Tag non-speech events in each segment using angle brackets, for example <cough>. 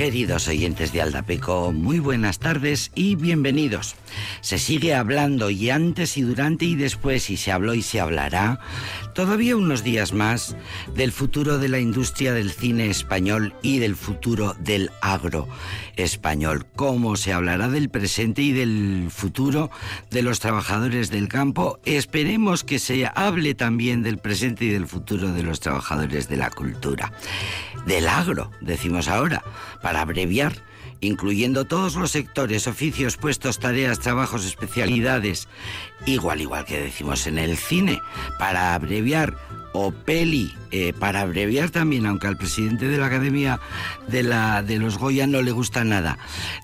Queridos oyentes de Aldapeco, muy buenas tardes y bienvenidos. Se sigue hablando y antes y durante y después y se habló y se hablará todavía unos días más del futuro de la industria del cine español y del futuro del agro español. Cómo se hablará del presente y del futuro de los trabajadores del campo. Esperemos que se hable también del presente y del futuro de los trabajadores de la cultura. Del agro, decimos ahora para abreviar, incluyendo todos los sectores, oficios, puestos, tareas, trabajos, especialidades, igual igual que decimos en el cine, para abreviar o peli, eh, para abreviar también, aunque al presidente de la Academia de, la, de los Goya no le gusta nada,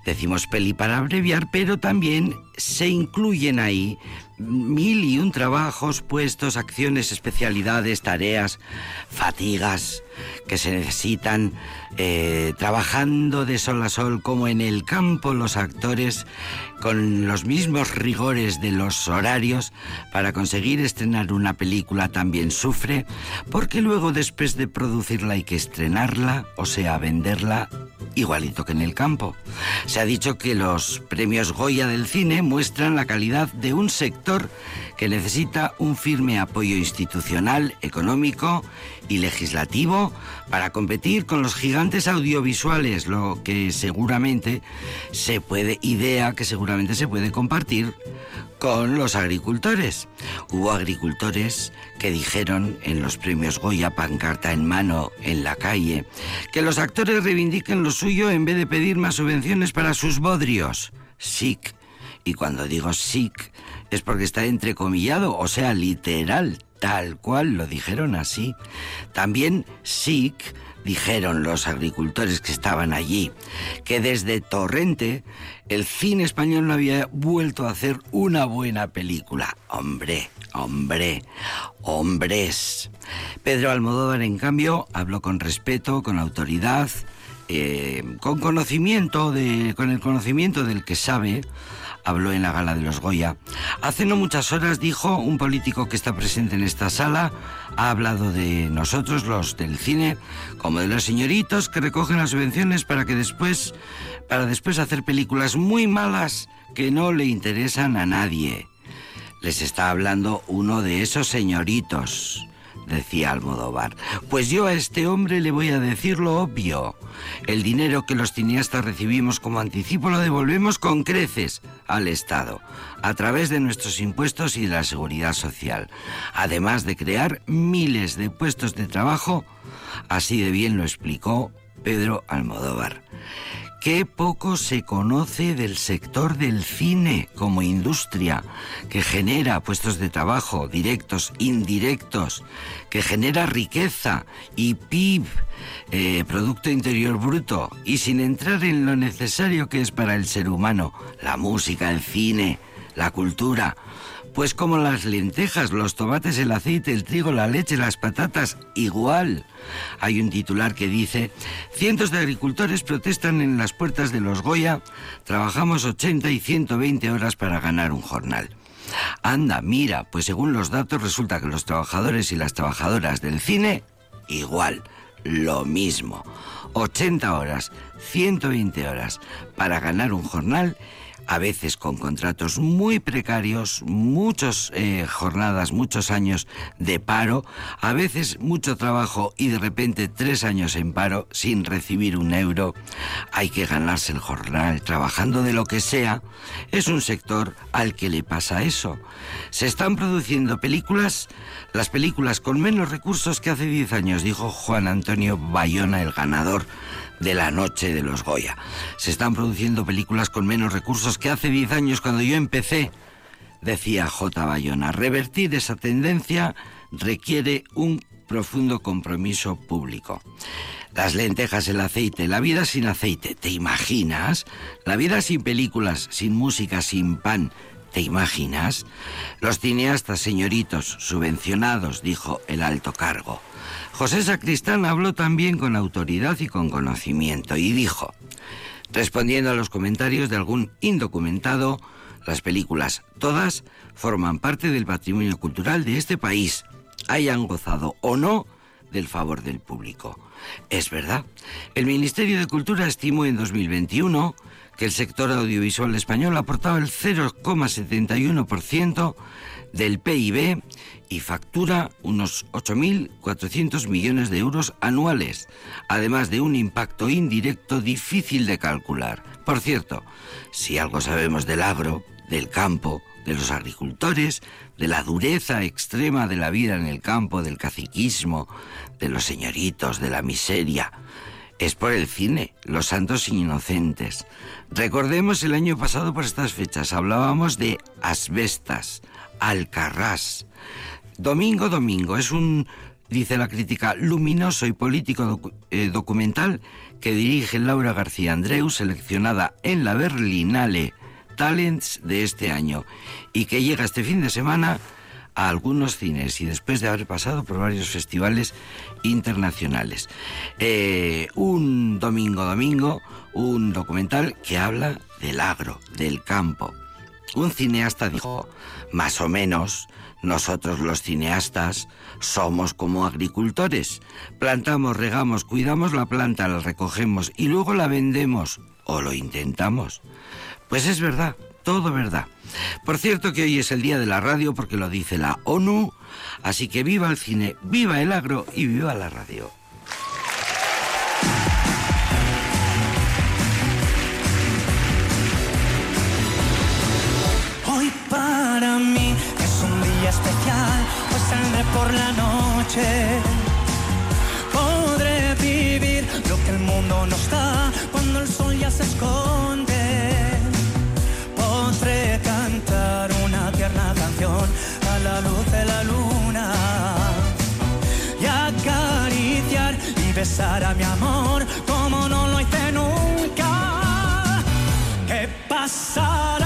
decimos peli para abreviar, pero también se incluyen ahí mil y un trabajos, puestos, acciones, especialidades, tareas, fatigas que se necesitan eh, trabajando de sol a sol como en el campo los actores con los mismos rigores de los horarios para conseguir estrenar una película también sufre porque luego después de producirla hay que estrenarla o sea venderla igualito que en el campo. Se ha dicho que los premios Goya del cine muestran la calidad de un sector que necesita un firme apoyo institucional, económico y legislativo para competir con los gigantes audiovisuales, lo que seguramente se puede, idea que seguramente se puede compartir con los agricultores. Hubo agricultores que dijeron en los premios Goya, pancarta en mano en la calle, que los actores reivindiquen lo suyo en vez de pedir más subvenciones para sus bodrios. SIC. Y cuando digo SIC es porque está entrecomillado, o sea, literal, tal cual lo dijeron así. También SIC dijeron los agricultores que estaban allí, que desde Torrente el cine español no había vuelto a hacer una buena película. Hombre, hombre, hombres. Pedro Almodóvar, en cambio, habló con respeto, con autoridad, eh, con conocimiento, de, con el conocimiento del que sabe habló en la gala de los Goya. Hace no muchas horas dijo un político que está presente en esta sala, ha hablado de nosotros, los del cine, como de los señoritos que recogen las subvenciones para que después, para después hacer películas muy malas que no le interesan a nadie. Les está hablando uno de esos señoritos decía Almodóvar. Pues yo a este hombre le voy a decir lo obvio. El dinero que los cineastas recibimos como anticipo lo devolvemos con creces al Estado, a través de nuestros impuestos y de la seguridad social, además de crear miles de puestos de trabajo, así de bien lo explicó Pedro Almodóvar. Qué poco se conoce del sector del cine como industria, que genera puestos de trabajo directos, indirectos, que genera riqueza y PIB, eh, Producto Interior Bruto, y sin entrar en lo necesario que es para el ser humano, la música, el cine, la cultura, pues como las lentejas, los tomates, el aceite, el trigo, la leche, las patatas, igual. Hay un titular que dice, cientos de agricultores protestan en las puertas de los Goya, trabajamos 80 y 120 horas para ganar un jornal. Anda, mira, pues según los datos resulta que los trabajadores y las trabajadoras del cine, igual, lo mismo. 80 horas, 120 horas para ganar un jornal a veces con contratos muy precarios, muchas eh, jornadas, muchos años de paro, a veces mucho trabajo y de repente tres años en paro sin recibir un euro. Hay que ganarse el jornal trabajando de lo que sea. Es un sector al que le pasa eso. Se están produciendo películas, las películas con menos recursos que hace diez años, dijo Juan Antonio Bayona, el ganador de la noche de los Goya. Se están produciendo películas con menos recursos que hace 10 años cuando yo empecé, decía J. Bayona. Revertir esa tendencia requiere un profundo compromiso público. Las lentejas, el aceite, la vida sin aceite, ¿te imaginas? La vida sin películas, sin música, sin pan, ¿te imaginas? Los cineastas, señoritos, subvencionados, dijo el alto cargo. José Sacristán habló también con autoridad y con conocimiento y dijo, respondiendo a los comentarios de algún indocumentado, las películas todas forman parte del patrimonio cultural de este país, hayan gozado o no del favor del público. Es verdad, el Ministerio de Cultura estimó en 2021 que el sector audiovisual español aportaba el 0,71% del PIB y factura unos 8.400 millones de euros anuales, además de un impacto indirecto difícil de calcular. Por cierto, si algo sabemos del agro, del campo, de los agricultores, de la dureza extrema de la vida en el campo, del caciquismo, de los señoritos, de la miseria, es por el cine, Los Santos Inocentes. Recordemos el año pasado por estas fechas, hablábamos de asbestas, alcarrás. Domingo Domingo es un, dice la crítica, luminoso y político eh, documental que dirige Laura García Andreu, seleccionada en la Berlinale Talents de este año y que llega este fin de semana a algunos cines y después de haber pasado por varios festivales internacionales. Eh, un domingo domingo, un documental que habla del agro, del campo. Un cineasta dijo, más o menos, nosotros los cineastas somos como agricultores. Plantamos, regamos, cuidamos la planta, la recogemos y luego la vendemos o lo intentamos. Pues es verdad, todo verdad. Por cierto que hoy es el día de la radio porque lo dice la ONU, así que viva el cine, viva el agro y viva la radio. Y besar a mi amor como no lo hice nunca. ¿Qué pasará?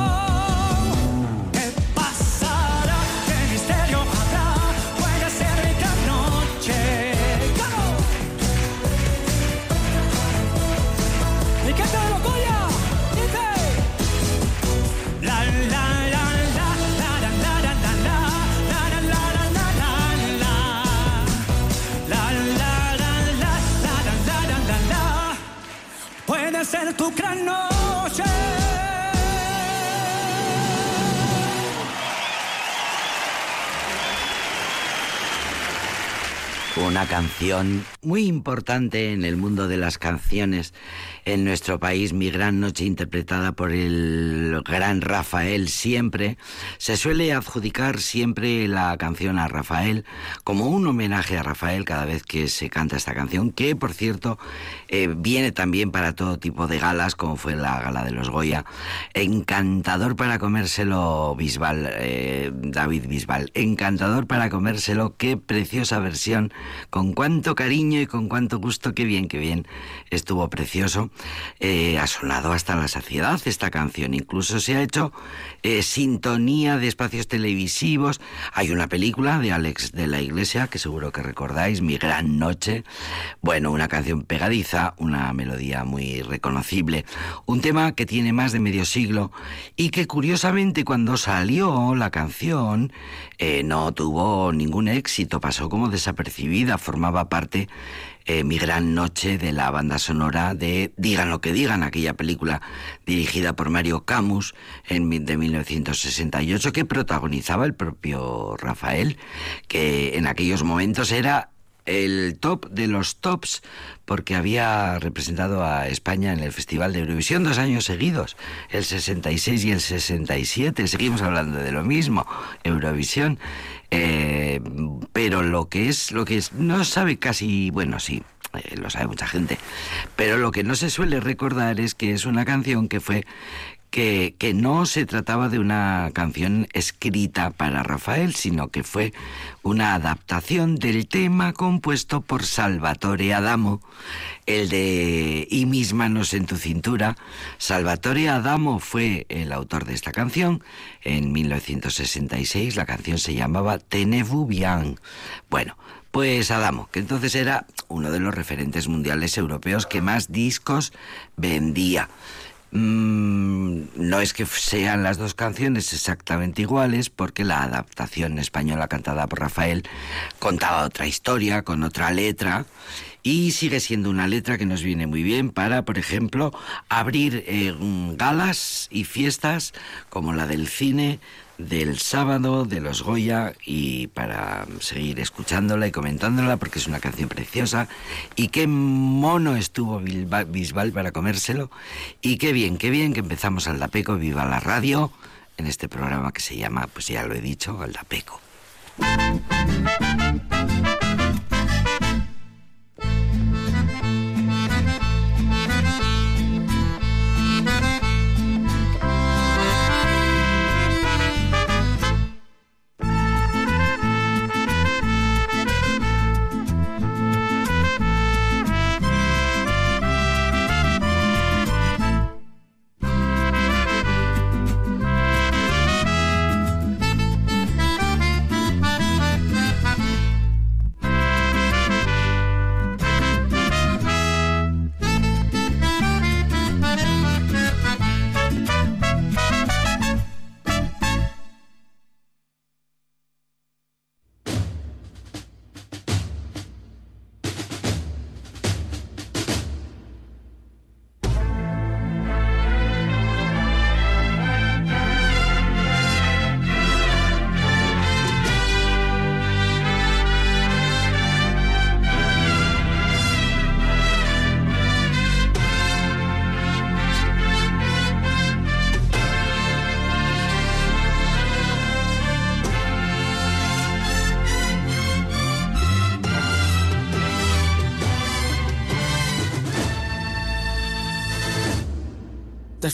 Muy importante en el mundo de las canciones en nuestro país, Mi Gran Noche, interpretada por el gran Rafael siempre. Se suele adjudicar siempre la canción a Rafael como un homenaje a Rafael cada vez que se canta esta canción, que por cierto eh, viene también para todo tipo de galas, como fue la gala de los Goya. Encantador para comérselo Bisbal, eh, David Bisbal. Encantador para comérselo, qué preciosa versión con cuánto cariño y con cuánto gusto, qué bien, qué bien, estuvo precioso. Eh, ha sonado hasta la saciedad esta canción, incluso se ha hecho eh, sintonía de espacios televisivos. Hay una película de Alex de la Iglesia, que seguro que recordáis, Mi Gran Noche. Bueno, una canción pegadiza, una melodía muy reconocible, un tema que tiene más de medio siglo y que curiosamente cuando salió la canción eh, no tuvo ningún éxito, pasó como desapercibida, formaba parte eh, mi gran noche de la banda sonora de Digan lo que digan, aquella película dirigida por Mario Camus en, de 1968 que protagonizaba el propio Rafael, que en aquellos momentos era el top de los tops porque había representado a España en el Festival de Eurovisión dos años seguidos, el 66 y el 67. Seguimos hablando de lo mismo, Eurovisión. Eh, pero lo que es, lo que es, no sabe casi, bueno, sí, eh, lo sabe mucha gente, pero lo que no se suele recordar es que es una canción que fue que, no se trataba de una canción escrita para Rafael, sino que fue una adaptación del tema compuesto por Salvatore Adamo, el de Y mis manos en tu cintura. Salvatore Adamo fue el autor de esta canción. En 1966 la canción se llamaba Tenez-vous bien. Bueno, pues Adamo, que entonces era uno de los referentes mundiales europeos que más discos vendía. Mm, no es que sean las dos canciones exactamente iguales, porque la adaptación española cantada por Rafael contaba otra historia, con otra letra, y sigue siendo una letra que nos viene muy bien para, por ejemplo, abrir eh, galas y fiestas como la del cine del sábado de los Goya y para seguir escuchándola y comentándola porque es una canción preciosa y qué mono estuvo Bisbal para comérselo y qué bien, qué bien que empezamos al Dapeco, viva la radio en este programa que se llama, pues ya lo he dicho, al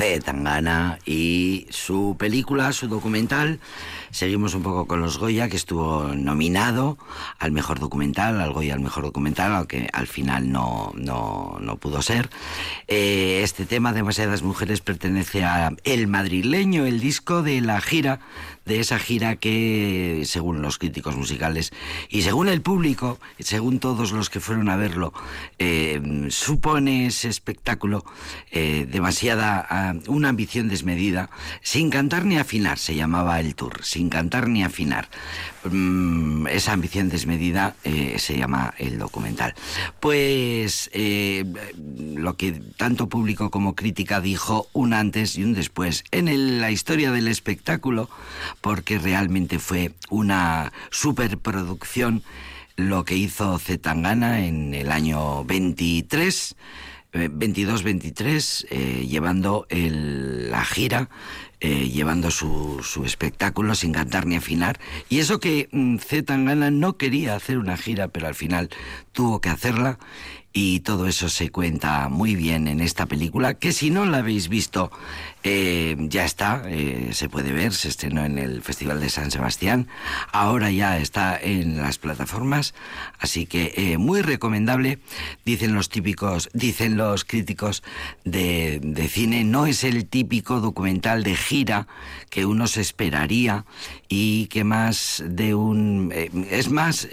mujer. Tangana y su película, su documental. Seguimos un poco con los Goya, que estuvo nominado al mejor documental, al Goya al mejor documental, aunque al final no, no, no pudo ser. Eh, este tema, Demasiadas Mujeres, pertenece a El Madrileño, el disco de la gira de esa gira que, según los críticos musicales y según el público, según todos los que fueron a verlo, eh, supone ese espectáculo eh, demasiada, ah, una ambición desmedida, sin cantar ni afinar, se llamaba el tour, cantar ni afinar. Mm, esa ambición desmedida eh, se llama el documental. Pues lo que tanto público como crítica dijo un antes y un después en la historia del espectáculo, porque realmente fue una superproducción lo que hizo Zetangana en el año 23, 22-23, eh, eh, llevando la gira, eh, llevando su, su, espectáculo sin cantar ni afinar. Y eso que mm, Zetangana no quería hacer una gira, pero al final tuvo que hacerla y todo eso se cuenta muy bien en esta película, que si no la habéis visto, eh, ya está, eh, se puede ver, se estrenó en el Festival de San Sebastián, ahora ya está en las plataformas, así que eh, muy recomendable, dicen los típicos, dicen los críticos de, de cine, no es el típico documental de gira que uno se esperaría y que más de un, es más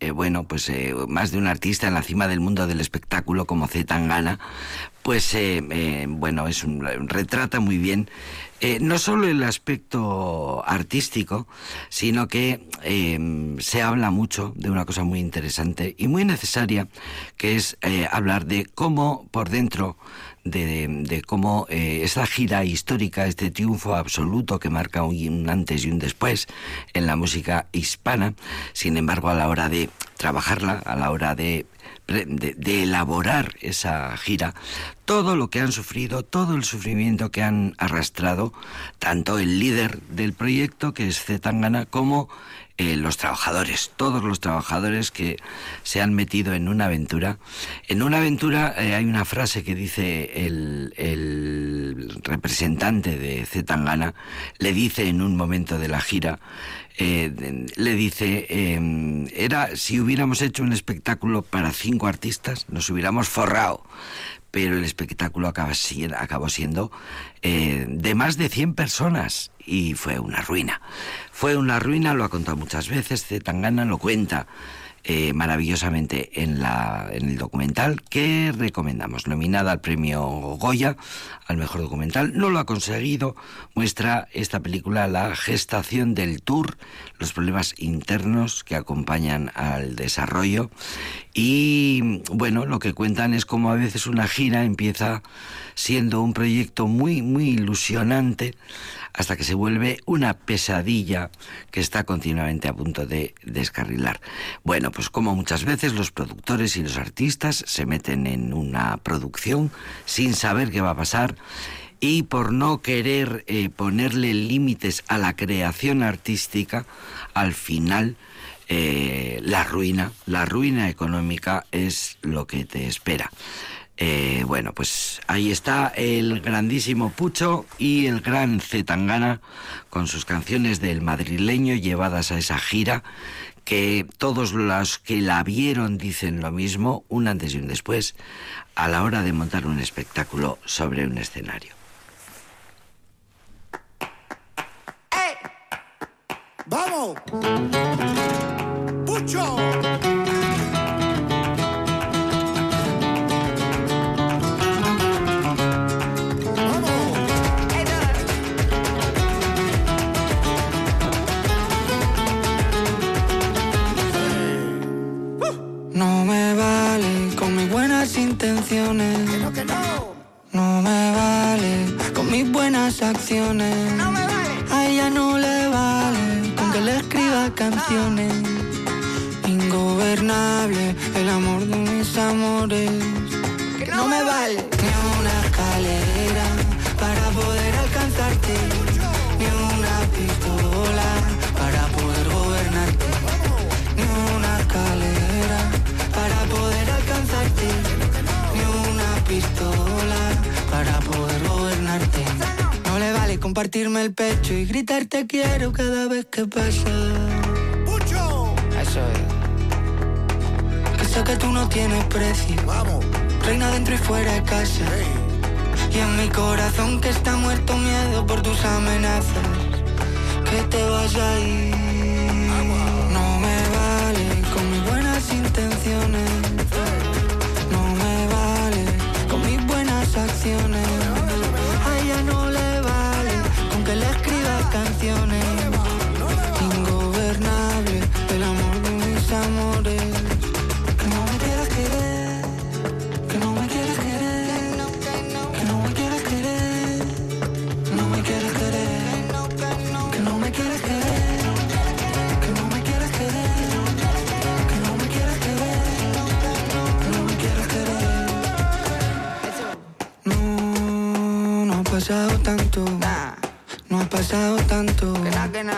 eh, bueno, pues eh, más de un artista en la cima del mundo del espectáculo como Z Tangana, pues eh, bueno, es un, retrata muy bien no solo el aspecto artístico, sino que se habla mucho de una cosa muy interesante y muy necesaria, que es hablar de cómo por dentro de, cómo eh, esa gira histórica, este triunfo absoluto que marca un antes y un después en la música hispana, sin embargo a la hora de trabajarla, a la hora de de, elaborar esa gira, todo lo que han sufrido, todo el sufrimiento que han arrastrado, tanto el líder del proyecto, que es Zetangana, como eh, los trabajadores, todos los trabajadores que se han metido en una aventura. En una aventura eh, hay una frase que dice el, el representante de Zetangana, le dice en un momento de la gira, eh, le dice, em, era si hubiéramos hecho un espectáculo para cinco artistas, nos hubiéramos forrado pero el espectáculo acaba, acabó siendo eh, de más de 100 personas y fue una ruina. Fue una ruina, lo ha contado muchas veces, Zetangana lo cuenta eh, maravillosamente en, la, en el documental que recomendamos. Nominada al premio Goya, al mejor documental, no lo ha conseguido. Muestra esta película la gestación del tour, los problemas internos que acompañan al desarrollo. Y bueno, lo que cuentan es como a veces una gira empieza siendo un proyecto muy, muy ilusionante hasta que se vuelve una pesadilla que está continuamente a punto de descarrilar. Bueno, pues como muchas veces los productores y los artistas se meten en una producción sin saber qué va a pasar y por no querer eh, ponerle límites a la creación artística, al final eh, la ruina, la ruina económica es lo que te espera. Eh, bueno, pues ahí está el grandísimo Pucho y el gran Zetangana con sus canciones del madrileño llevadas a esa gira que todos los que la vieron dicen lo mismo, un antes y un después, a la hora de montar un espectáculo sobre un escenario. ¡Vamos! No. me vale con mis buenas acciones. No me vale. A ella no le vale con que le escriba canciones. Ingobernable el amor de mis amores. Que no me vale. Ni una escalera para poder alcanzarte. Ni una pistola pistola para poder gobernarte. No le vale compartirme el pecho y gritar te quiero cada vez que pasa. ¡Pucho! Eso es. Que sé que tú no tienes precio. Vamos. Reina dentro y fuera de casa. Y en mi corazón que está muerto miedo por tus amenazas. Que te vas a ir.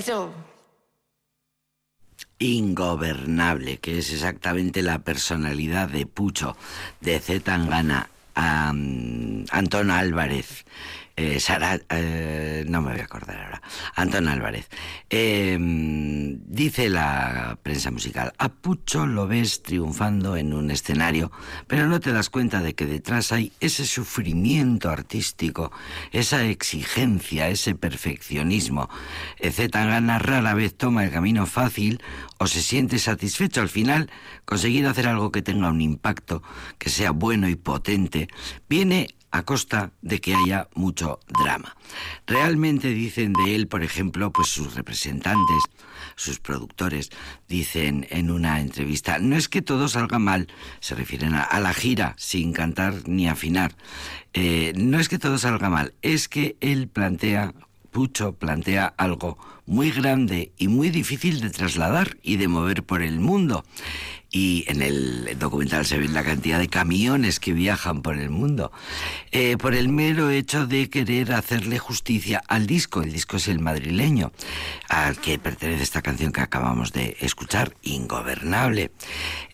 Eso. Ingobernable, que es exactamente la personalidad de Pucho, de Z Tangana, Antón Álvarez, eh, Sara, eh, no me voy a acordar ahora, Antón Álvarez. Eh, dice la prensa musical, a Pucho lo ves triunfando en un escenario, pero no te das cuenta de que detrás hay ese sufrimiento artístico, esa exigencia, ese perfeccionismo. Eh, Z Tangana rara vez toma el camino fácil o se siente satisfecho al final conseguir hacer algo que tenga un impacto, que sea bueno y potente, viene a costa de que haya mucho drama. Realmente dicen de él, por ejemplo, pues sus representantes, sus productores, dicen en una entrevista, no es que todo salga mal, se refieren a, la gira, sin cantar ni afinar, Eh, no es que todo salga mal, es que él plantea Pucho plantea algo muy grande y muy difícil de trasladar y de mover por el mundo. Y en el documental se ven la cantidad de camiones que viajan por el mundo. Eh, por el mero hecho de querer hacerle justicia al disco. El disco es el madrileño, al que pertenece esta canción que acabamos de escuchar, Ingobernable.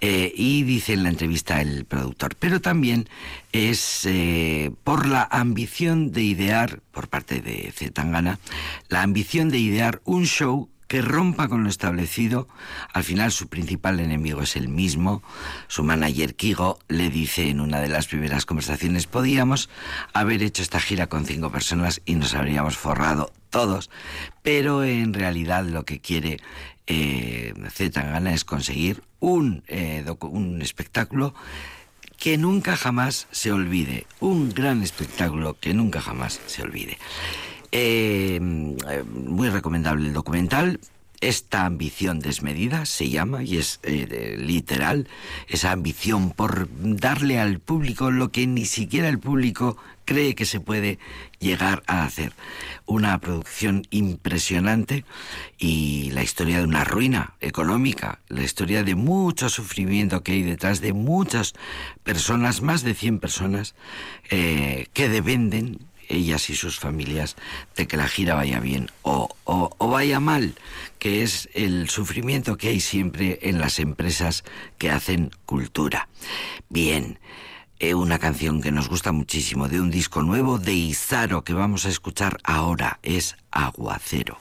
Eh, y dice en la entrevista el productor, pero también es eh, por la ambición de idear, por parte de Zetangana, la ambición de idear un show que rompa con lo establecido. Al final su principal enemigo es el mismo. Su manager Kigo le dice en una de las primeras conversaciones, podíamos haber hecho esta gira con cinco personas y nos habríamos forrado todos, pero en realidad lo que quiere eh, Zetangana es conseguir un, eh, un espectáculo que nunca jamás se olvide, un gran espectáculo que nunca jamás se olvide. Eh, muy recomendable el documental. esta ambición desmedida se llama, y es eh, literal, esa ambición por darle al público lo que ni siquiera el público cree que se puede llegar a hacer. Una producción impresionante y la historia de una ruina económica, la historia de mucho sufrimiento que hay detrás de muchas personas, más de 100 personas, eh, que dependen ellas y sus familias de que la gira vaya bien o, o, vaya mal, que es el sufrimiento que hay siempre en las empresas que hacen cultura. Bien, eh, una canción que nos gusta muchísimo de un disco nuevo de Izaro que vamos a escuchar ahora es Aguacero.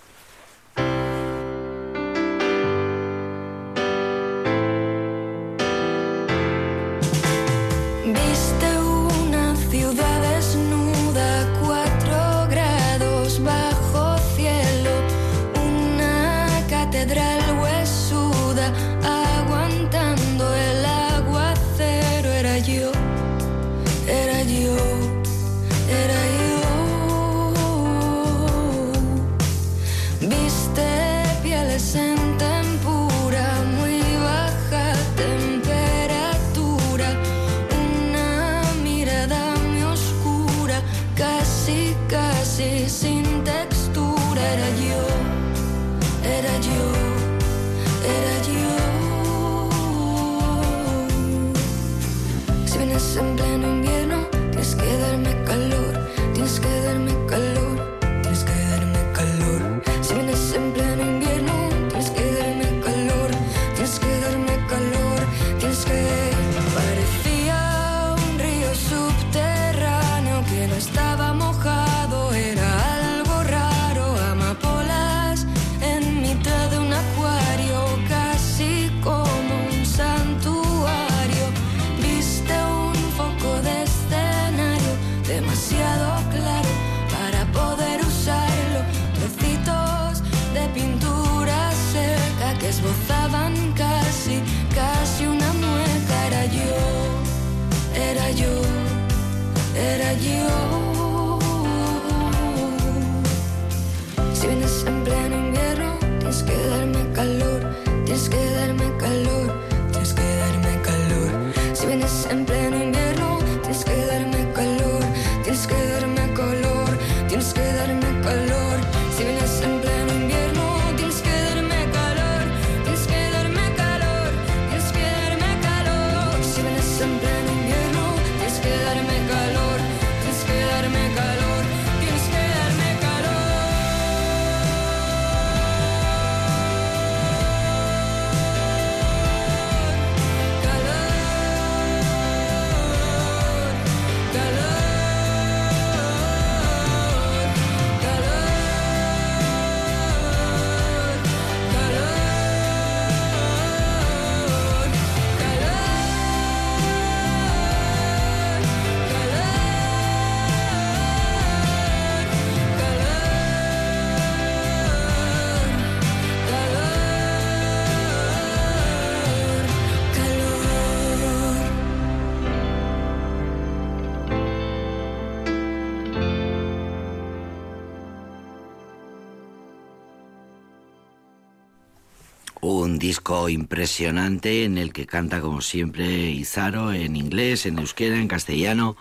Impresionante en el que canta como siempre Izaro en inglés, en euskera, en castellano,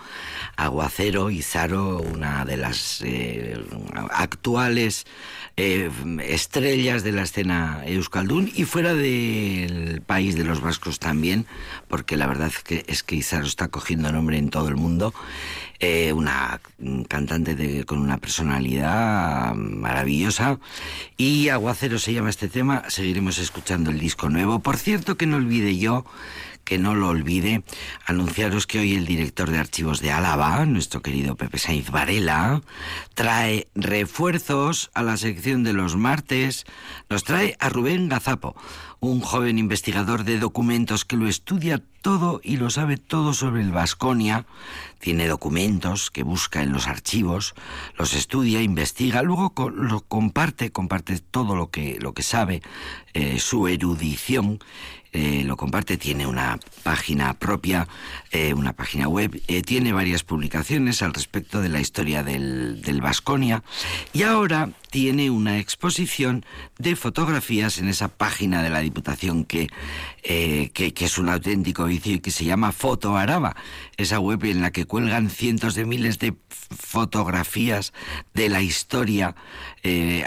Aguacero, Izaro, una de las eh, actuales eh, estrellas de la escena euskaldún y fuera del país de los vascos también, porque la verdad es que Izaro está cogiendo nombre en todo el mundo. Eh, una cantante con una personalidad maravillosa. Y Aguacero se llama este tema, seguiremos escuchando el disco nuevo. Por cierto, que no olvide yo que no lo olvide, anunciaros que hoy el director de archivos de Álava, nuestro querido Pepe Sainz Varela, trae refuerzos a la sección de los martes, nos trae a Rubén Gazapo, un joven investigador de documentos que lo estudia todo y lo sabe todo sobre el Vasconia, tiene documentos que busca en los archivos, los estudia, investiga, luego lo comparte, comparte todo lo que, lo que sabe eh, su erudición eh, lo comparte, tiene una página propia, eh, una página web, tiene varias publicaciones al respecto de la historia del, del Vasconia y ahora tiene una exposición de fotografías en esa página de la Diputación que, que, que, es un auténtico vicio y que se llama Foto Araba, esa web en la que cuelgan cientos de miles de fotografías de la historia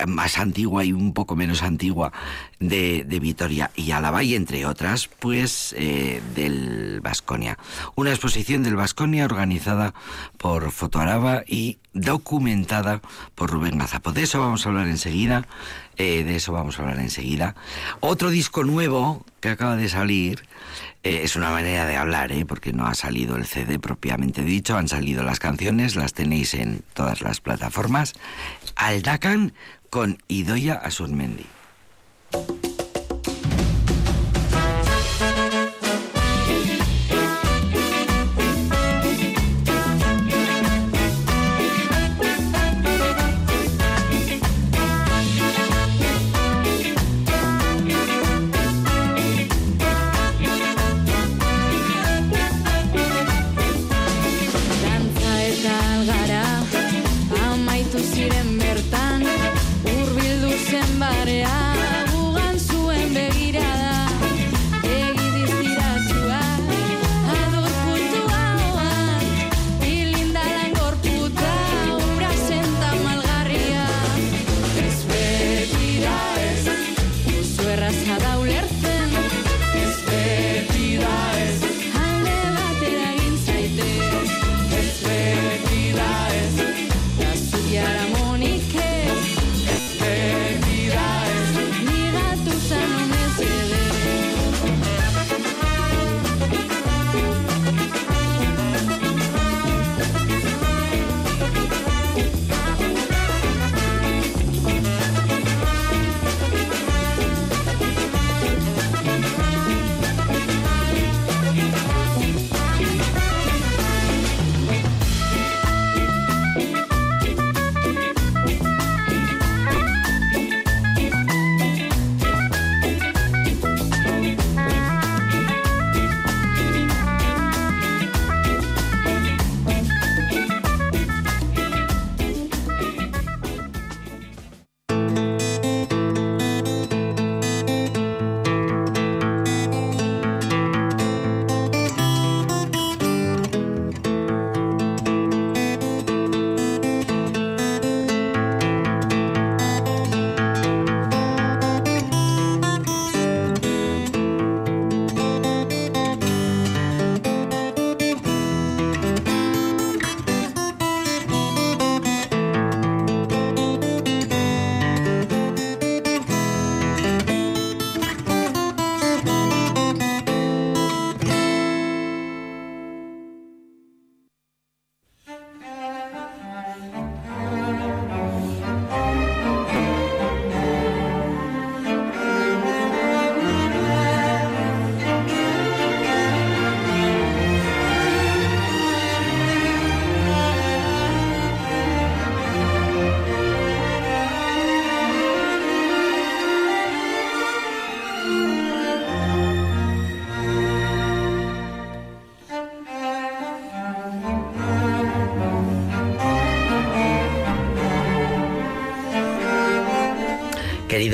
más antigua y un poco menos antigua de, de Vitoria y Álava y entre otras, pues eh, del Vasconia. Una exposición del Vasconia organizada por Fotoaraba y documentada por Rubén Gazapo. De eso vamos a hablar enseguida. Eh, de eso vamos a hablar enseguida. Otro disco nuevo que acaba de salir. Eh, es una manera de hablar, ¿eh? porque no ha salido el CD propiamente dicho, han salido las canciones, las tenéis en todas las plataformas. Aldacan con Idoya Asurmendi.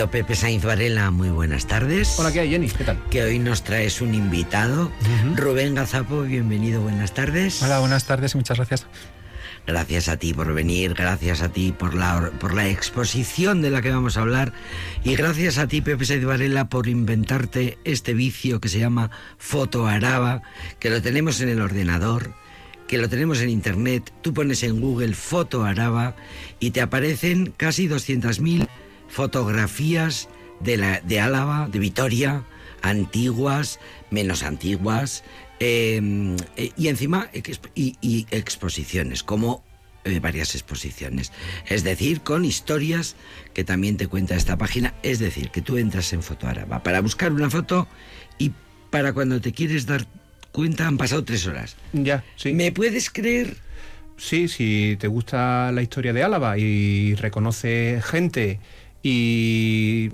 Querido Pepe Sainz Varela, muy buenas tardes. Hola, ¿qué hay, Jenny? ¿Qué tal? Que hoy nos traes un invitado. Rubén Gazapo, bienvenido, buenas tardes. Hola, buenas tardes y muchas gracias. Gracias a ti por venir, gracias a ti por la, por la exposición de la que vamos a hablar y gracias a ti, Pepe Sainz Varela, por inventarte este vicio que se llama Foto Araba, que lo tenemos en el ordenador, que lo tenemos en internet. Tú pones en Google Foto Araba y te aparecen casi 200.000 fotografías de, la, de Álava, de Vitoria, antiguas, menos antiguas, em, eh, y encima y, exposiciones, como eh, varias exposiciones. Es decir, con historias que también te cuenta esta página. Es decir, que tú entras en Foto Araba para buscar una foto y para cuando te quieres dar cuenta han pasado tres horas. Ya, sí. ¿Me puedes creer? Sí, si te gusta la historia de Álava y reconoce gente y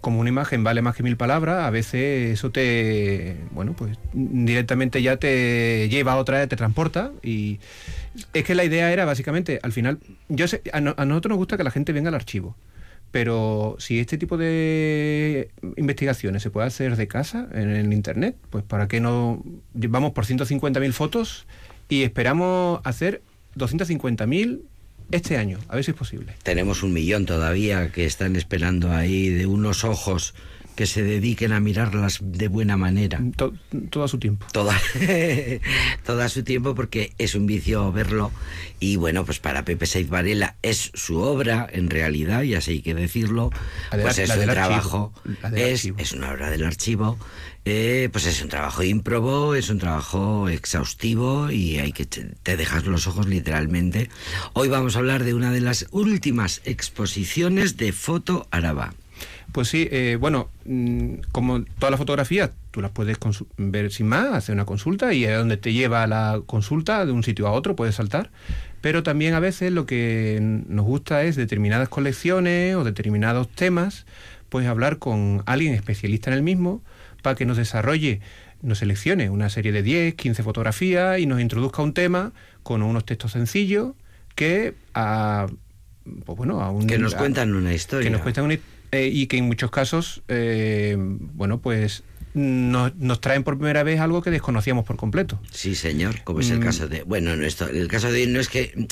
como una imagen vale más que mil palabras, a veces eso te, bueno, pues directamente ya te lleva a otra, te transporta y es que la idea era básicamente, al final, yo sé, a, no- a nosotros nos gusta que la gente venga al archivo, pero si este tipo de investigaciones se puede hacer de casa, en el internet, pues para qué no, vamos por 150.000 fotos y esperamos hacer 250.000 este año, a ver si es posible. Tenemos un millón todavía que están esperando ahí de unos ojos que se dediquen a mirarlas de buena manera. To- todo a su tiempo. Toda, <laughs> toda su tiempo porque es un vicio verlo y bueno pues para Pepe Saiz Varela es su obra en realidad y así hay que decirlo La pues es la un trabajo es, es una obra del archivo eh, pues es un trabajo ímprobo es un trabajo exhaustivo y hay que te te dejas los ojos literalmente hoy vamos a hablar de una de las últimas exposiciones de Foto Araba Pues sí, eh, bueno, mm, como todas las fotografías, tú las puedes ver sin más, hacer una consulta y a donde te lleva la consulta, de un sitio a otro, puedes saltar. Pero también a veces lo que nos gusta es determinadas colecciones o determinados temas, pues hablar con alguien especialista en el mismo para que nos desarrolle, nos seleccione una serie de 10, 15 fotografías y nos introduzca un tema con unos textos sencillos que a, pues bueno, a un, que nos a- cuentan una historia que nos cuentan una, eh, y que en muchos casos, eh, bueno, pues nos, nos traen por primera vez algo que desconocíamos por completo. Sí, señor, como es el Mm. caso de... Bueno, no, esto, el caso de hoy no es que...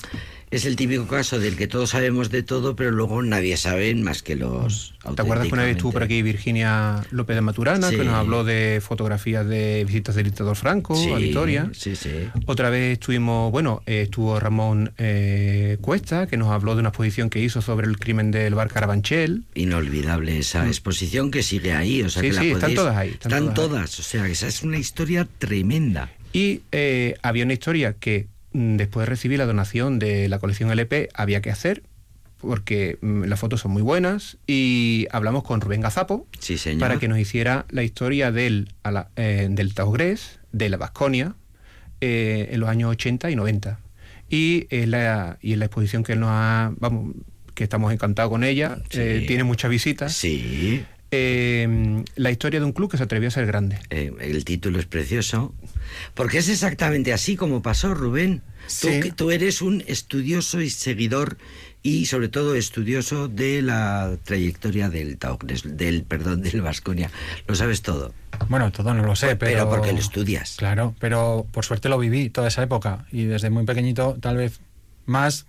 Es el típico caso del que todos sabemos de todo, pero luego nadie sabe más que los... ¿Te acuerdas que una vez estuvo por aquí Virginia López de Maturana, Sí. que nos habló de fotografías de visitas del dictador Franco Sí, a Vitoria? Sí, sí. Otra vez estuvimos, bueno, eh, estuvo Ramón eh, Cuesta, que nos habló de una exposición que hizo sobre el crimen del bar Carabanchel. Inolvidable esa exposición que sigue ahí, o sea Mm. Sí, que la están todas ahí, Están, están todas, o sea esa es una historia tremenda. Y eh, había una historia que mm, después de recibir la donación de la colección LP había que hacer, porque mm, las fotos son muy buenas, y hablamos con Rubén Gazapo Sí, señor. para que nos hiciera la historia del, a la- eh, del Taugres, de la Vasconia, eh, en los años 80 y 90. Y es la, y es la exposición que él nos ha, vamos, que estamos encantados con ella, Sí. eh, tiene muchas visitas. Sí, Eh, la historia de un club que se atrevió a ser grande. eh, el título es precioso, porque es exactamente así como pasó, Rubén. Tú, Sí. que- tú eres un estudioso y seguidor y sobre todo estudioso de la trayectoria del Taugres, del perdón, del Vasconia. Lo sabes todo. Bueno, todo no lo sé, Pero pero... porque lo estudias. Claro, pero por suerte lo viví toda esa época y desde muy pequeñito, tal vez más,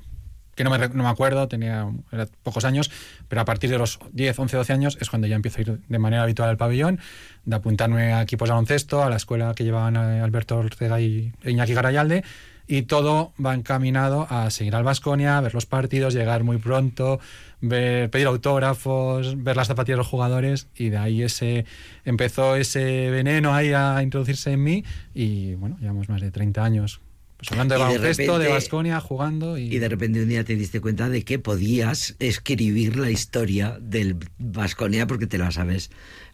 que no me, no me acuerdo, tenía era pocos años, pero a partir de los 10, 11, 12 años es cuando ya empiezo a ir de manera habitual al pabellón, de apuntarme a equipos de baloncesto, a la escuela que llevaban Alberto Ortega y Iñaki Garayalde, y todo va encaminado a seguir al Vasconia, ver los partidos, llegar muy pronto, ver, pedir autógrafos, ver las zapatillas de los jugadores y de ahí ese empezó ese veneno ahí a introducirse en mí y bueno, llevamos más de 30 años pues hablando de baloncesto, de Vasconia, jugando y, Y de repente un día te diste cuenta de que podías escribir la historia del Vasconia porque te la sabes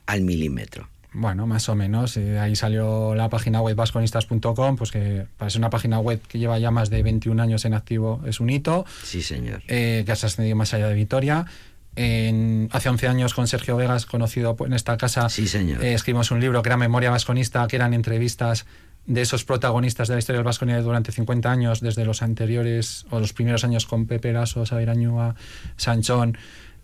al milímetro. bueno, más o menos, eh, ahí salió la página web vasconistas.com, pues que para ser una página web que lleva ya más de 21 años en activo es un hito. Sí, señor. eh, que has ascendido más allá de Vitoria. En- hace 11 años con Sergio Vegas, conocido pues, en esta casa, Sí, señor. eh, escribimos un libro que era Memoria Vasconista, que eran entrevistas de esos protagonistas de la historia del Vasconia durante 50 años, desde los anteriores o los primeros años con Pepe Lasso, Xavier Añúa, Sanchón,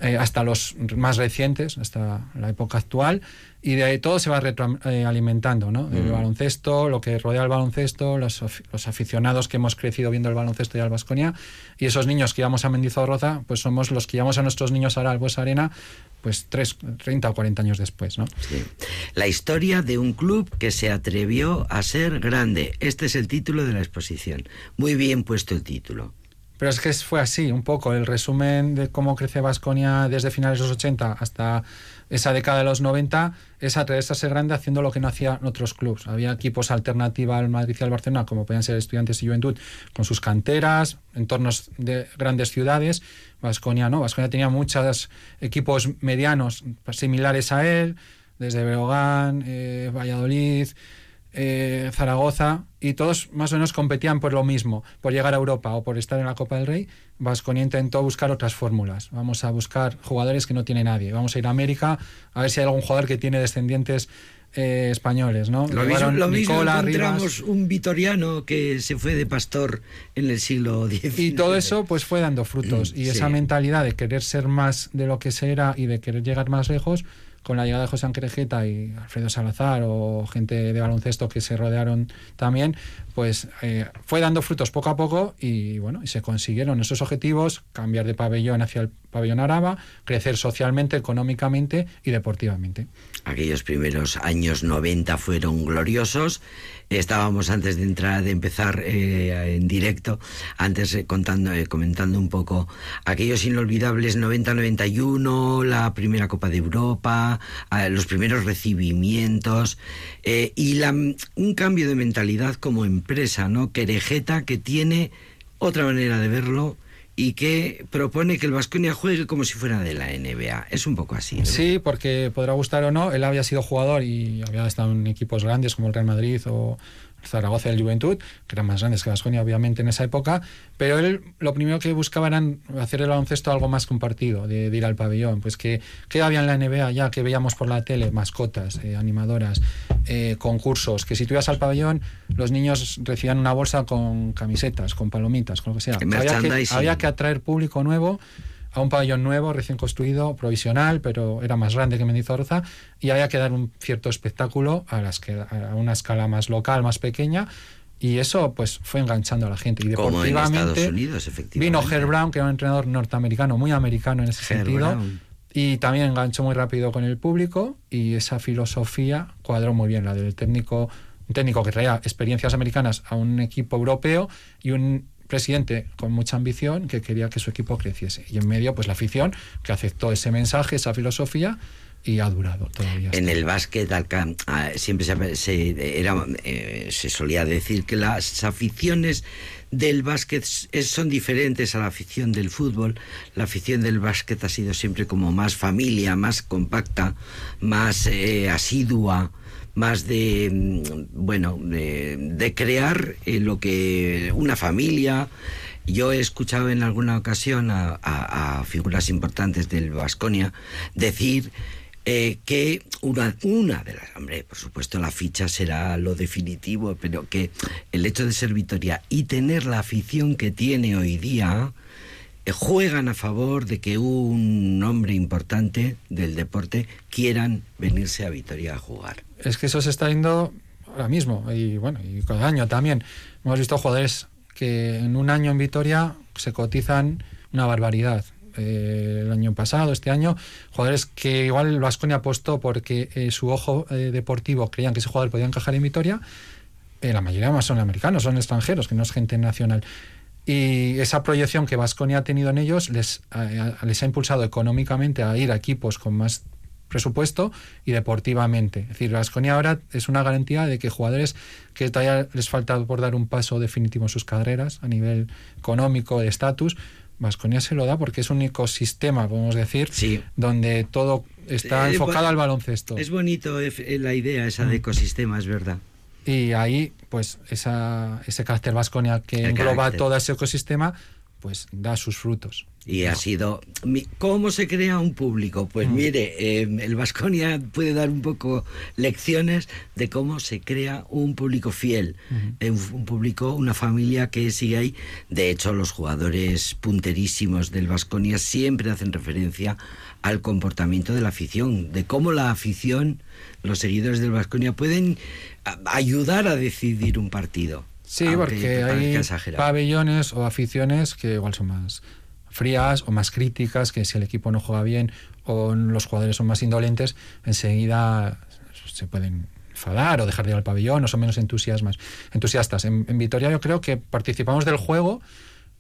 eh, hasta los más recientes, hasta la época actual, y de ahí todo se va retroalimentando, ¿no? El baloncesto, lo que rodea el baloncesto, los, aficionados que hemos crecido viendo el baloncesto y al Vasconia, y esos niños que íbamos a Mendizorroza, pues somos los que llevamos a nuestros niños ahora al Bues Arena, pues tres, 30 o 40 años después, ¿no? Sí. La historia de un club que se atrevió a ser grande. Este es el título de la exposición. Muy bien puesto el título. Pero es que fue así, un poco, el resumen de cómo crece Vasconia desde finales de los 80 hasta esa década de los 90 es atreverse a grande haciendo lo que no hacían otros clubes. Había equipos alternativa al Madrid y al Barcelona, como podían ser estudiantes y juventud, con sus canteras, entornos de grandes ciudades. Vasconia no, Vasconia tenía muchos equipos medianos similares a él, desde Beogán, eh, Valladolid, eh, Zaragoza, y todos más o menos competían por lo mismo, por llegar a Europa o por estar en la Copa del Rey. Vasconia intentó buscar otras fórmulas. Vamos a buscar jugadores que no tiene nadie. Vamos a ir a América a ver si hay algún jugador que tiene descendientes eh, españoles, ¿no? Lo mismo, lo mismo Nicola, encontramos Rivas. un vitoriano que se fue de pastor en el siglo XIX. Y todo eso pues fue dando frutos. Y Sí. esa mentalidad de querer ser más de lo que se era y de querer llegar más lejos, con la llegada de José Ángel Ejeta y Alfredo Salazar o gente de baloncesto que se rodearon también, pues eh, fue dando frutos poco a poco y bueno, y se consiguieron esos objetivos, cambiar de pabellón hacia el pabellón Araba, crecer socialmente, económicamente y deportivamente. Aquellos primeros años 90 fueron gloriosos. Estábamos antes de entrar, de empezar eh, en directo, antes eh, contando, eh, comentando un poco aquellos inolvidables 90-91, la primera Copa de Europa, los primeros recibimientos y un cambio de mentalidad como empresa, ¿no? Querejeta que tiene otra manera de verlo y que propone que el Vasconia juegue como si fuera de la NBA. Es un poco así. Sí, porque podrá gustar o no, él había sido jugador y había estado en equipos grandes como el Real Madrid o Zaragoza y el Juventud, que eran más grandes que Vasconia obviamente en esa época, pero él lo primero que buscaba era hacer el baloncesto algo más que un partido, de, de ir al pabellón, pues que, que había en la NBA ya, que veíamos por la tele, mascotas, eh, animadoras, eh, concursos, que si tú ibas al pabellón, los niños recibían una bolsa con camisetas, con palomitas, con lo que sea. Había que, había que atraer público nuevo a un pabellón nuevo, recién construido, provisional, pero era más grande que Mendizorroza, y había que dar un cierto espectáculo a, las que, a una escala más local, más pequeña, y eso pues fue enganchando a la gente. Y deportivamente Unidos, efectivamente. vino Herb Brown, que era un entrenador norteamericano, muy americano en ese sentido, Brown. y también enganchó muy rápido con el público, y esa filosofía cuadró muy bien, la del técnico, un técnico que traía experiencias americanas a un equipo europeo y un presidente con mucha ambición que quería que su equipo creciese. Y en medio, pues la afición que aceptó ese mensaje, esa filosofía y ha durado todavía. En el básquet ah, siempre se, se- era, eh, se solía decir que las aficiones del básquet son diferentes a la afición del fútbol. La afición del básquet ha sido siempre como más familia, más compacta, más eh, asidua, más de, mm, bueno, de, crear eh, lo que una familia. Yo he escuchado en alguna ocasión a figuras importantes del Vasconia decir eh, que una, una de las, hombre, por supuesto la ficha será lo definitivo, pero que el hecho de ser Vitoria y tener la afición que tiene hoy día eh, juegan a favor de que un hombre importante del deporte quieran venirse a Vitoria a jugar. Es que eso se está yendo ahora mismo y bueno, y cada año también. Hemos visto jugadores que en un año en Vitoria se cotizan una barbaridad. Eh, el año pasado, este año, jugadores que igual Vasconia apostó porque eh, su ojo eh, deportivo creían que ese jugador podía encajar en Vitoria. la mayoría más son americanos, son extranjeros, que no es gente nacional. Y esa proyección que Vasconia ha tenido en ellos les, les ha impulsado económicamente a ir a equipos con más presupuesto y deportivamente. Es decir, Vasconia ahora es una garantía de que jugadores que todavía les falta por dar un paso definitivo en sus carreras a nivel económico, de estatus, Vasconia se lo da porque es un ecosistema, podemos decir, Sí. donde todo está Eh, enfocado bueno, al baloncesto. Es bonito eh, la idea esa Mm. de ecosistema, es verdad. Y ahí, pues, esa, ese carácter Vasconia que El engloba carácter. todo ese ecosistema, pues da sus frutos. Y ha sido. ¿Cómo se crea un público? Pues Mm. mire, eh, el Vasconia puede dar un poco lecciones de cómo se crea un público fiel, un, un público, una familia que sigue ahí. De hecho, los jugadores punterísimos del Vasconia siempre hacen referencia al comportamiento de la afición, de cómo la afición, los seguidores del Vasconia pueden ayudar a decidir un partido. Sí, porque hay exagerado. pabellones o aficiones que igual son más frías o más críticas, que si el equipo no juega bien o los jugadores son más indolentes, enseguida se pueden enfadar o dejar de ir al pabellón o son menos entusiasmas, entusiastas. En, en Vitoria yo creo que participamos del juego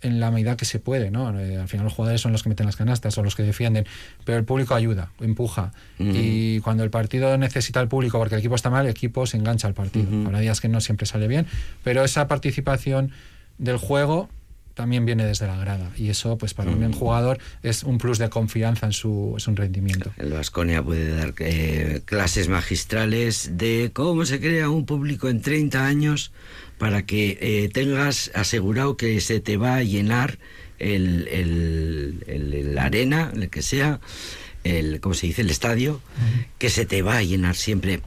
en la medida que se puede, ¿no? Eh, al final los jugadores son los que meten las canastas, son los que defienden, pero el público ayuda, empuja. Y cuando el partido necesita el público porque el equipo está mal, el equipo se engancha al partido. Habrá días que no siempre sale bien, pero esa participación del juego también viene desde la grada. Y eso, pues para un buen jugador, es un plus de confianza en su, en su rendimiento. El Vasconia puede dar eh, clases magistrales de cómo se crea un público en 30 años para que eh, tengas asegurado que se te va a llenar el, el, arena, el que sea, el, ¿cómo se dice? El estadio, que se te va a llenar siempre.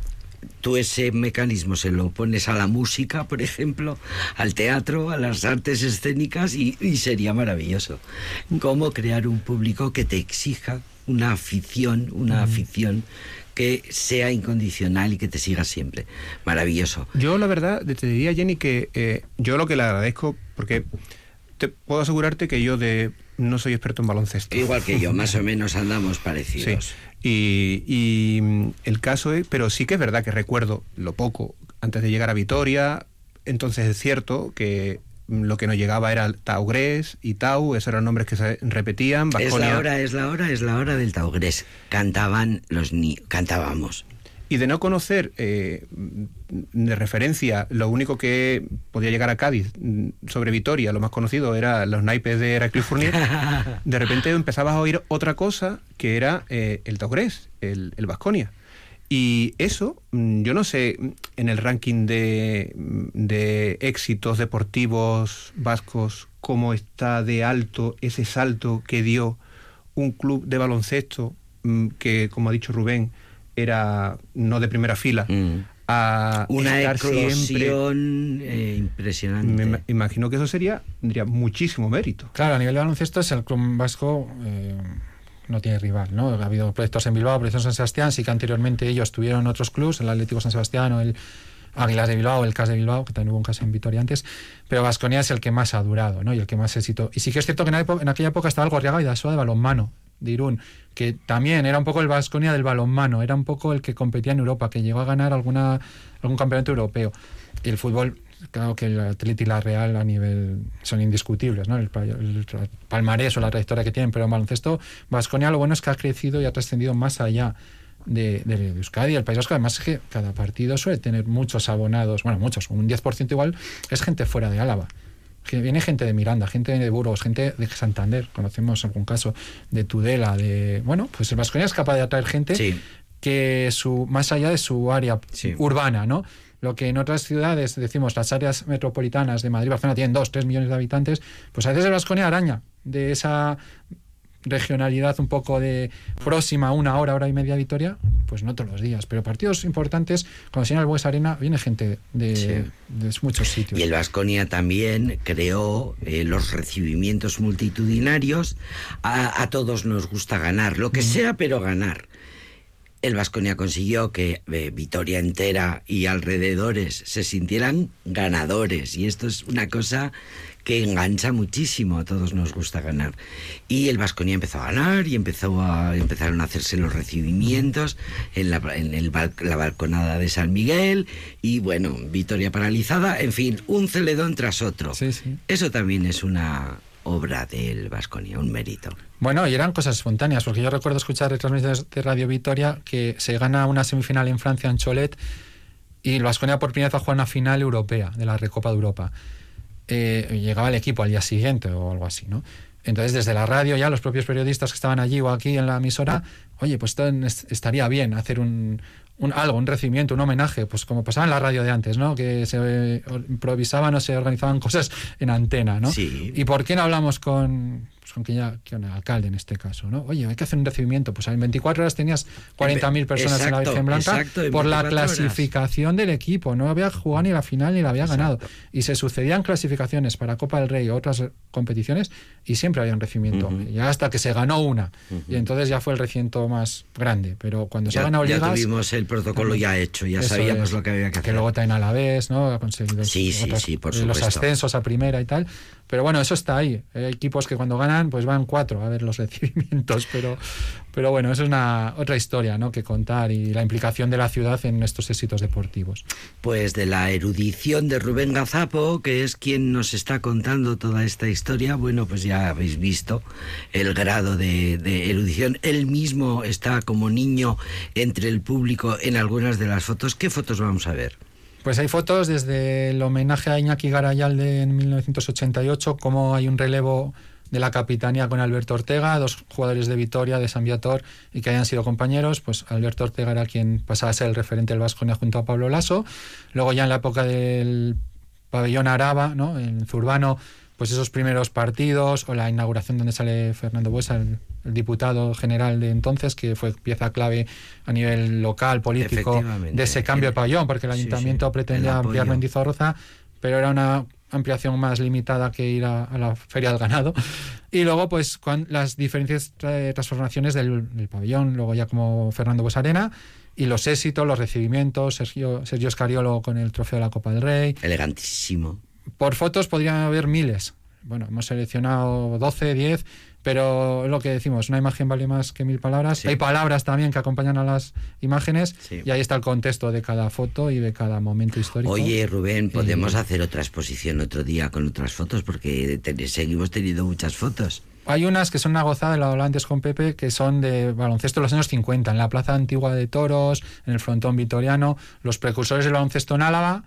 Tú ese mecanismo se lo pones a la música, por ejemplo, al teatro, a las artes escénicas y, y sería maravilloso. Cómo crear un público que te exija una afición, una afición que sea incondicional y que te siga siempre. Maravilloso. Yo la verdad te diría, Jenny, que eh, yo lo que le agradezco, porque te puedo asegurarte que yo de no soy experto en baloncesto. Igual que yo, más o <laughs> menos andamos Sí. parecidos. Y, y, mm, el caso es, pero sí que es verdad que recuerdo lo poco antes de llegar a Vitoria. Entonces es cierto que mm, lo que nos llegaba era Taugres y Tau, esos eran nombres que se repetían. Es la hora, es la hora, es la hora del Taugres. Cantaban los ni cantábamos. Y de no conocer eh, de referencia, lo único que podía llegar a Cádiz mm, sobre Vitoria, lo más conocido era los naipes de Heraclius Fournier, <laughs> de repente empezabas a oír otra cosa que era eh, el Togrés, el, el Vasconia. Y eso, mm, yo no sé, mm, en el ranking de, de éxitos deportivos vascos, cómo está de alto ese salto que dio un club de baloncesto que, como ha dicho Rubén, era no de primera fila, Mm. a Una estar siempre... eclosión eh, impresionante. Me imagino que eso sería, tendría muchísimo mérito. Claro, a nivel de baloncesto es el club vasco eh, no tiene rival, ¿no? Ha habido proyectos en Bilbao, proyectos en San Sebastián, sí que anteriormente ellos tuvieron otros clubes, el Atlético San Sebastián o el Águilas de Bilbao, el CAS de Bilbao, que también hubo un caso en Vitoria antes, pero Vasconia es el que más ha durado, ¿no? Y el que más éxito. Y sí que es cierto que en, la época- en aquella época estaba el Gorriaga y Dasoa de balonmano de Irún, que también era un poco el Vasconia del balonmano, era un poco el que competía en Europa, que llegó a ganar alguna algún campeonato europeo. Y el fútbol, claro que el Atleti y la Real a nivel son indiscutibles, ¿no? El, palmarés o la trayectoria que tienen, pero en baloncesto, Vasconia lo bueno es que ha crecido y ha trascendido más allá de, de Euskadi. El País Vasco, además, es que cada partido suele tener muchos abonados, bueno, muchos, un 10% igual, es gente fuera de Álava. Que viene gente de Miranda, gente de Burgos, gente de Santander, conocemos algún caso de Tudela, de. Bueno, pues el Vasconia es capaz de atraer gente Sí. que su más allá de su área Sí. urbana, ¿no? Lo que en otras ciudades, decimos, las áreas metropolitanas de Madrid, Barcelona tienen 2, 3 millones de habitantes, pues a veces el Vasconia araña de esa regionalidad un poco de próxima, una hora, hora y media a Vitoria, pues no todos los días. Pero partidos importantes, cuando se llena el Bues Arena, viene gente de, Sí. de muchos sitios. Y el Vasconia también creó eh, los recibimientos multitudinarios. A, a todos nos gusta ganar, lo que sea, pero ganar. El Vasconia consiguió que eh, Vitoria entera y alrededores se sintieran ganadores. Y esto es una cosa que engancha muchísimo. A todos nos gusta ganar. Y el Vasconia empezó a ganar y empezó a, empezaron a hacerse los recibimientos en, la, en el la balconada de San Miguel. Y bueno, Vitoria paralizada. En fin, un celedón tras otro. Sí, sí. Eso también es una obra del Vasconia, un mérito. Bueno, y eran cosas espontáneas, porque yo recuerdo escuchar retransmisiones de Radio Vitoria que se gana una semifinal en Francia, en Cholet, y el Vasconia por primera vez va a jugar una final europea de la Recopa de Europa. Eh, llegaba el equipo al día siguiente o algo así, ¿no? Entonces, desde la radio ya los propios periodistas que estaban allí o aquí en la emisora, oye, pues estaría bien hacer un, un algo, un recibimiento, un homenaje, pues como pasaba en la radio de antes, ¿no? Que se eh, improvisaban o se organizaban cosas en antena, ¿no? Sí. ¿Y por qué no hablamos con, pues con quien ya, con el alcalde en este caso, ¿no? Oye, hay que hacer un recibimiento. Pues en 24 horas tenías 40.000 personas en la Exacto, Virgen Blanca exacto, por la 24 horas. clasificación del equipo. No había jugado ni la final ni la había ganado. Y se sucedían clasificaciones para Copa del Rey o otras competiciones y siempre había un recibimiento. Ya hasta que se ganó una. Y entonces ya fue el recinto más grande. Pero cuando se ha Ya, ganado ya ligas... tuvimos el protocolo ya hecho, ya sabíamos es. lo que había que hacer. Que luego también a la vez, ¿no? Ha conseguido Sí, sí, sí, por los ascensos a primera y tal. Pero bueno, eso está ahí. Hay equipos que cuando ganan, pues van cuatro a ver los <laughs> recibimientos. Pero, pero bueno, eso es una otra historia, ¿no? Que contar y la implicación de la ciudad en estos éxitos deportivos. Pues de la erudición de Rubén Gazapo, que es quien nos está contando toda esta historia, bueno, pues ya habéis visto el grado de, de erudición. Él mismo está como niño entre el público en algunas de las fotos. ¿Qué fotos vamos a ver? Pues hay fotos desde el homenaje a Iñaki Garayalde en 1988, como hay un relevo de la capitanía con Alberto Ortega, dos jugadores de Vitoria, de San Viator y que hayan sido compañeros, pues Alberto Ortega era quien pasaba a ser el referente del Vasconia junto a Pablo Lasso. Luego ya en la época del pabellón Araba, ¿no? en Zurbano, pues esos primeros partidos o la inauguración donde sale Fernando Buesa, el, el diputado general de entonces, que fue pieza clave a nivel local, político, de ese cambio de El- pabellón, porque el sí, ayuntamiento sí, el pretendía apoyo. ampliar Mendizorroza, pero era una ampliación más limitada que ir a, a la feria del ganado. Y luego, pues, las diferentes eh, transformaciones del, del pabellón, luego ya como Fernando Bosarena, y los éxitos, los recibimientos, Sergio, Sergio Escariolo con el trofeo de la Copa del Rey. Elegantísimo. Por fotos podrían haber miles. Bueno, hemos seleccionado 12, 10, pero lo que decimos, una imagen vale más que mil palabras. Sí. Hay palabras también que acompañan a las imágenes Sí. y ahí está el contexto de cada foto y de cada momento histórico. Oye, Rubén, podemos Y- hacer otra exposición otro día con otras fotos porque ten- seguimos teniendo muchas fotos. Hay unas que son una gozada, lo hablaba antes con Pepe, que son de baloncesto de los años 50, en la Plaza Antigua de Toros, en el frontón vitoriano, los precursores del baloncesto en Álava,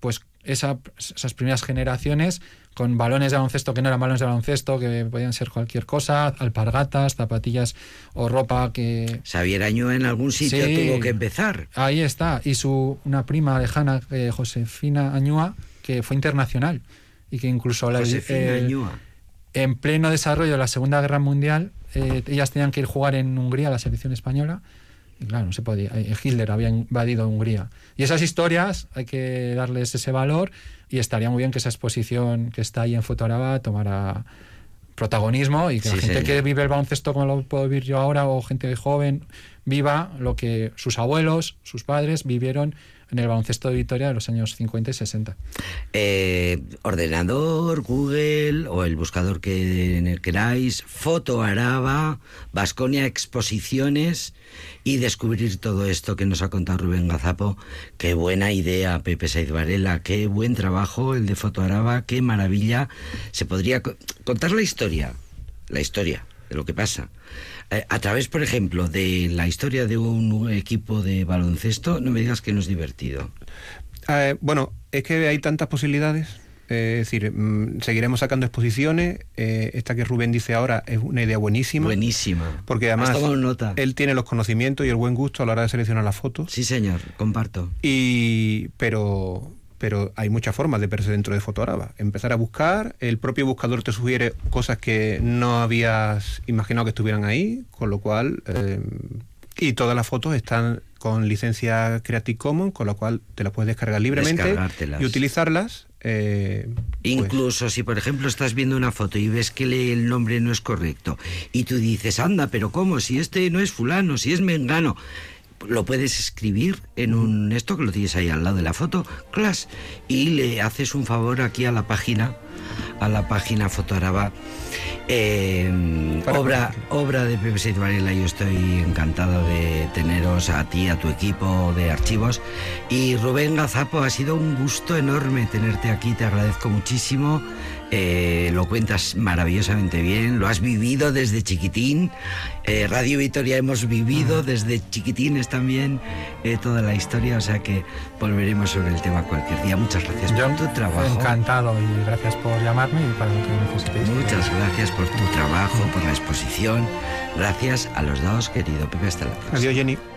pues esa- esas primeras generaciones con balones de baloncesto que no eran balones de baloncesto, que podían ser cualquier cosa, alpargatas, zapatillas o ropa que... Xavier Añúa en algún sitio Sí. tuvo que empezar. Ahí está. Y su una prima lejana, eh, Josefina Añúa, que fue internacional y que incluso la, Josefina eh, Añúa. en pleno desarrollo de la Segunda Guerra Mundial, eh, ellas tenían que ir a jugar en Hungría, la selección española. Claro, no se podía. eh, Hitler había invadido Hungría. Y esas historias hay que darles ese valor y estaría muy bien que esa exposición que está ahí en Fotoraba tomara protagonismo y que Sí, la gente que vive el baloncesto como lo puedo vivir yo ahora o gente joven viva lo que sus abuelos, sus padres vivieron en el baloncesto de Vitoria de los años 50 y 60. Eh, ordenador, Google o el buscador que en el queráis, Foto Araba, Vasconia Exposiciones y descubrir todo esto que nos ha contado Rubén Gazapo. Qué buena idea, Pepe Saiz Varela, qué buen trabajo el de Foto Araba, qué maravilla. Se podría co- contar la historia, la historia de lo que pasa. Eh, a través, por ejemplo, de la historia de un equipo de baloncesto, no me digas que no es divertido. Eh, bueno, es que hay tantas posibilidades. eh, es decir, mm, seguiremos sacando exposiciones. eh, esta que Rubén dice ahora es una idea buenísima. Buenísima. Porque además nota. él tiene los conocimientos y el buen gusto a la hora de seleccionar las fotos. Sí, señor, comparto. Y pero pero hay muchas formas de verse dentro de Fotoraba. Empezar a buscar, el propio buscador te sugiere cosas que no habías imaginado que estuvieran ahí, con lo cual eh, y todas las fotos están con licencia Creative Commons, con lo cual te las puedes descargar libremente y utilizarlas. eh, pues, Incluso si, por ejemplo, estás viendo una foto y ves que el nombre no es correcto y tú dices, anda, pero ¿cómo? Si este no es fulano, si es mengano. Lo puedes escribir en un esto que lo tienes ahí al lado de la foto, class, y le haces un favor aquí a la página, a la página Fotoaraba. Eh, obra, obra de Pepe Saiz Varela, yo estoy encantado de teneros a ti, a tu equipo de archivos. Y Rubén Gazapo, ha sido un gusto enorme tenerte aquí, te agradezco muchísimo. Eh, lo cuentas maravillosamente bien, lo has vivido desde chiquitín. Eh, Radio Vitoria hemos vivido desde chiquitines también eh, toda la historia, o sea que volveremos sobre el tema cualquier día. Muchas gracias por tu trabajo. Encantado y gracias por llamarme y para lo que necesitéis. Muchas gracias por tu trabajo, por la exposición. Gracias a los dos, querido Pepe. Hasta la próxima. Adiós, Jenny.